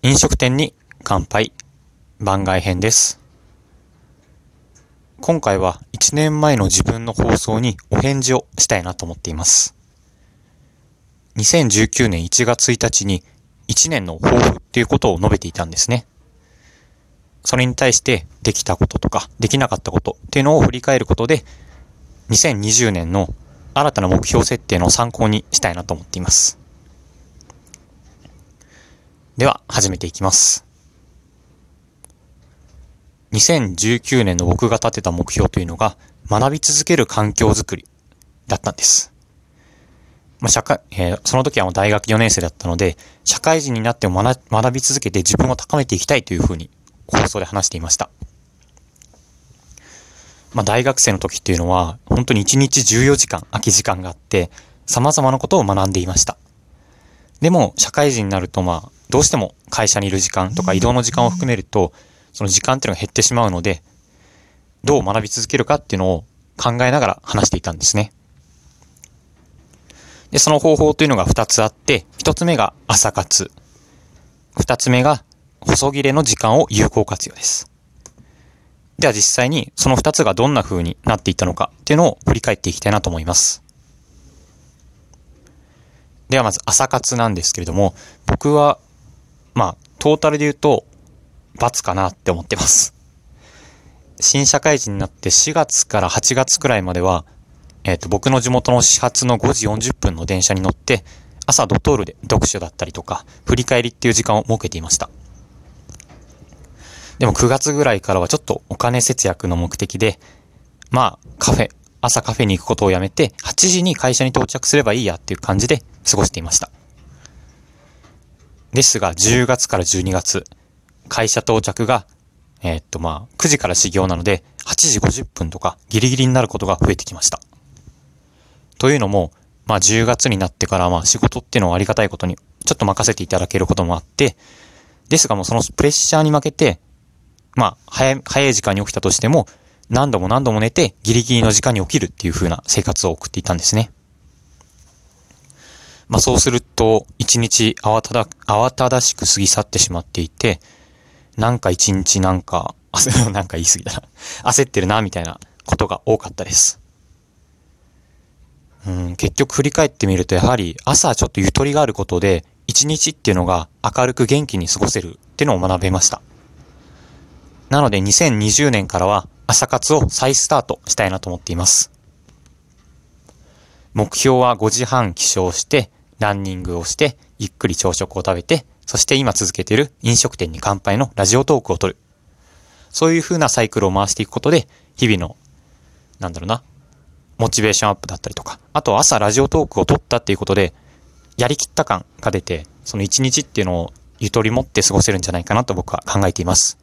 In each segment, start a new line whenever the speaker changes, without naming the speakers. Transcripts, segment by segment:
飲食店に乾杯番外編です。今回は1年前の自分の放送にお返事をしたいなと思っています。2019年1月1日に1年の抱負っていうことを述べていたんですね。それに対してできたこととかできなかったことっていうのを振り返ることで2020年の新たな目標設定の参考にしたいなと思っています。では、始めていきます。2019年の僕が立てた目標というのが、学び続ける環境づくりだったんです。まあ、社会、えーその時はもう大学4年生だったので、社会人になっても学び続けて自分を高めていきたいというふうに放送で話していました。まあ、大学生の時っていうのは、本当に1日14時間空き時間があって、様々なことを学んでいました。でも、社会人になると、まあ、どうしても会社にいる時間とか移動の時間を含めると、その時間っていうのが減ってしまうので、どう学び続けるかっていうのを考えながら話していたんですね。で、その方法というのが2つあって、1つ目が朝活。2つ目が細切れの時間を有効活用です。では実際にその2つがどんな風になっていったのかっていうのを振り返っていきたいなと思います。ではまず朝活なんですけれども、僕は、まあ、トータルで言うと、×かなって思ってます。新社会人になって4月から8月くらいまでは、えっ、と、僕の地元の始発の5時40分の電車に乗って、朝ドトールで読書だったりとか、振り返りっていう時間を設けていました。でも9月ぐらいからはちょっとお金節約の目的で、まあ、カフェ、朝カフェに行くことをやめて、8時に会社に到着すればいいやっていう感じで過ごしていました。ですが、10月から12月、会社到着が、えーっとまあ、9時から始業なので、8時50分とかギリギリになることが増えてきました。というのも、まあ10月になってからまあ仕事っていうのはありがたいことに、ちょっと任せていただけることもあって、ですがもうそのプレッシャーに負けて、まあ、早い、早い時間に起きたとしても、何度も何度も寝て、ギリギリの時間に起きるっていう風な生活を送っていたんですね。まあそうすると、一日慌ただ、慌ただしく過ぎ去ってしまっていて、なんか一日なんか、なんか言い過ぎだな。焦ってるな、みたいなことが多かったです。うん、結局振り返ってみると、やはり朝ちょっとゆとりがあることで、一日っていうのが明るく元気に過ごせるっていうのを学べました。なので2020年からは朝活を再スタートしたいなと思っています。目標は5時半起床して、ランニングをして、ゆっくり朝食を食べて、そして今続けている飲食店に乾杯のラジオトークを取る。そういう風なサイクルを回していくことで、日々の、なんだろうな、モチベーションアップだったりとか、あと朝ラジオトークを取ったっていうことで、やりきった感が出て、その一日っていうのをゆとり持って過ごせるんじゃないかなと僕は考えています。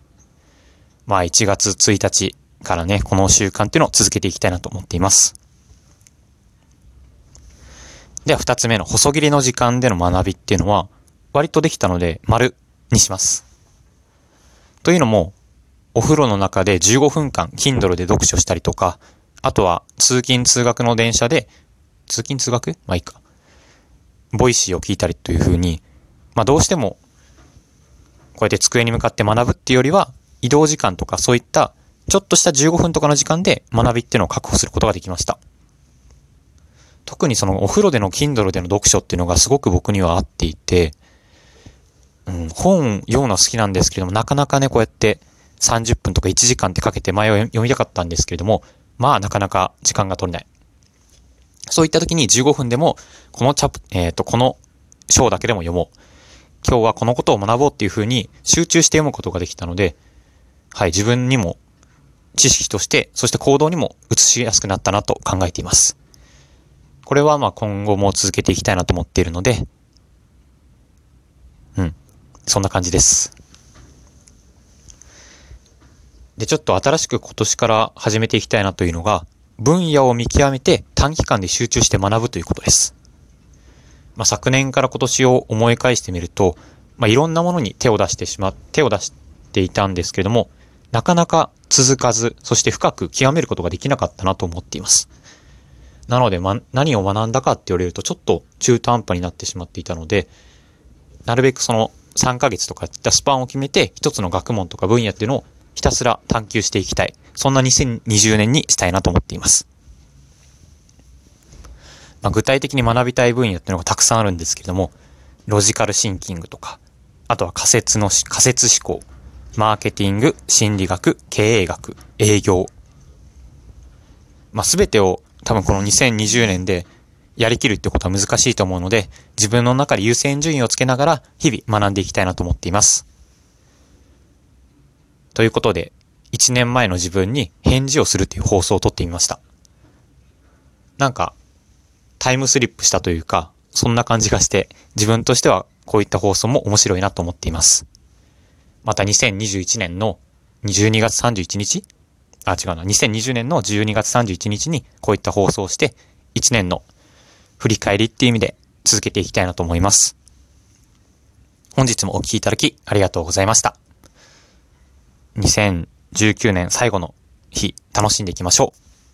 まあ1月1日からね、この習慣っていうのを続けていきたいなと思っています。では二つ目の細切りの時間での学びっていうのは、割とできたので、丸にします。というのも、お風呂の中で15分間、Kindle で読書したりとか、あとは通勤通学の電車で、通勤通学？まあいいか。Voicy を聞いたりという風に、まあどうしても、こうやって机に向かって学ぶっていうよりは、移動時間とかそういった、ちょっとした15分とかの時間で学びっていうのを確保することができました。特にそのお風呂での Kindle での読書っていうのがすごく僕には合っていて、うん、本読むの好きなんですけれども、なかなかね、こうやって30分とか1時間ってかけて前を読みたかったんですけれども、まあなかなか時間が取れない。そういった時に15分でも、このチャプ、えっ、と、この章だけでも読もう。今日はこのことを学ぼうっていう風に集中して読むことができたので、はい、自分にも知識として、そして行動にも移しやすくなったなと考えています。これはまあ今後も続けていきたいなと思っているので、うん、そんな感じです。で、ちょっと新しく今年から始めていきたいなというのが、分野を見極めて短期間で集中して学ぶということです。まあ、昨年から今年を思い返してみると、まあ、いろんなものに手を出してしま、手を出していたんですけれども、なかなか続かず、そして深く極めることができなかったなと思っています。なので、ま、何を学んだかって言われると、ちょっと中途半端になってしまっていたので、なるべくその3ヶ月とかいったスパンを決めて、一つの学問とか分野っていうのをひたすら探求していきたい。そんな2020年にしたいなと思っています。まあ、具体的に学びたい分野っていうのがたくさんあるんですけれども、ロジカルシンキングとか、あとは仮説の、仮説思考、マーケティング、心理学、経営学、営業。まあ、すべてを多分この2020年でやりきるってことは難しいと思うので、自分の中で優先順位をつけながら日々学んでいきたいなと思っています。ということで、1年前の自分に返事をするっていう放送を撮ってみました。なんか、タイムスリップしたというか、そんな感じがして、自分としてはこういった放送も面白いなと思っています。また2021年の12月31日？あ、違うな。2020年の12月31日にこういった放送をして、1年の振り返りっていう意味で続けていきたいなと思います。本日もお聴きいただきありがとうございました。2019年最後の日、楽しんでいきましょう。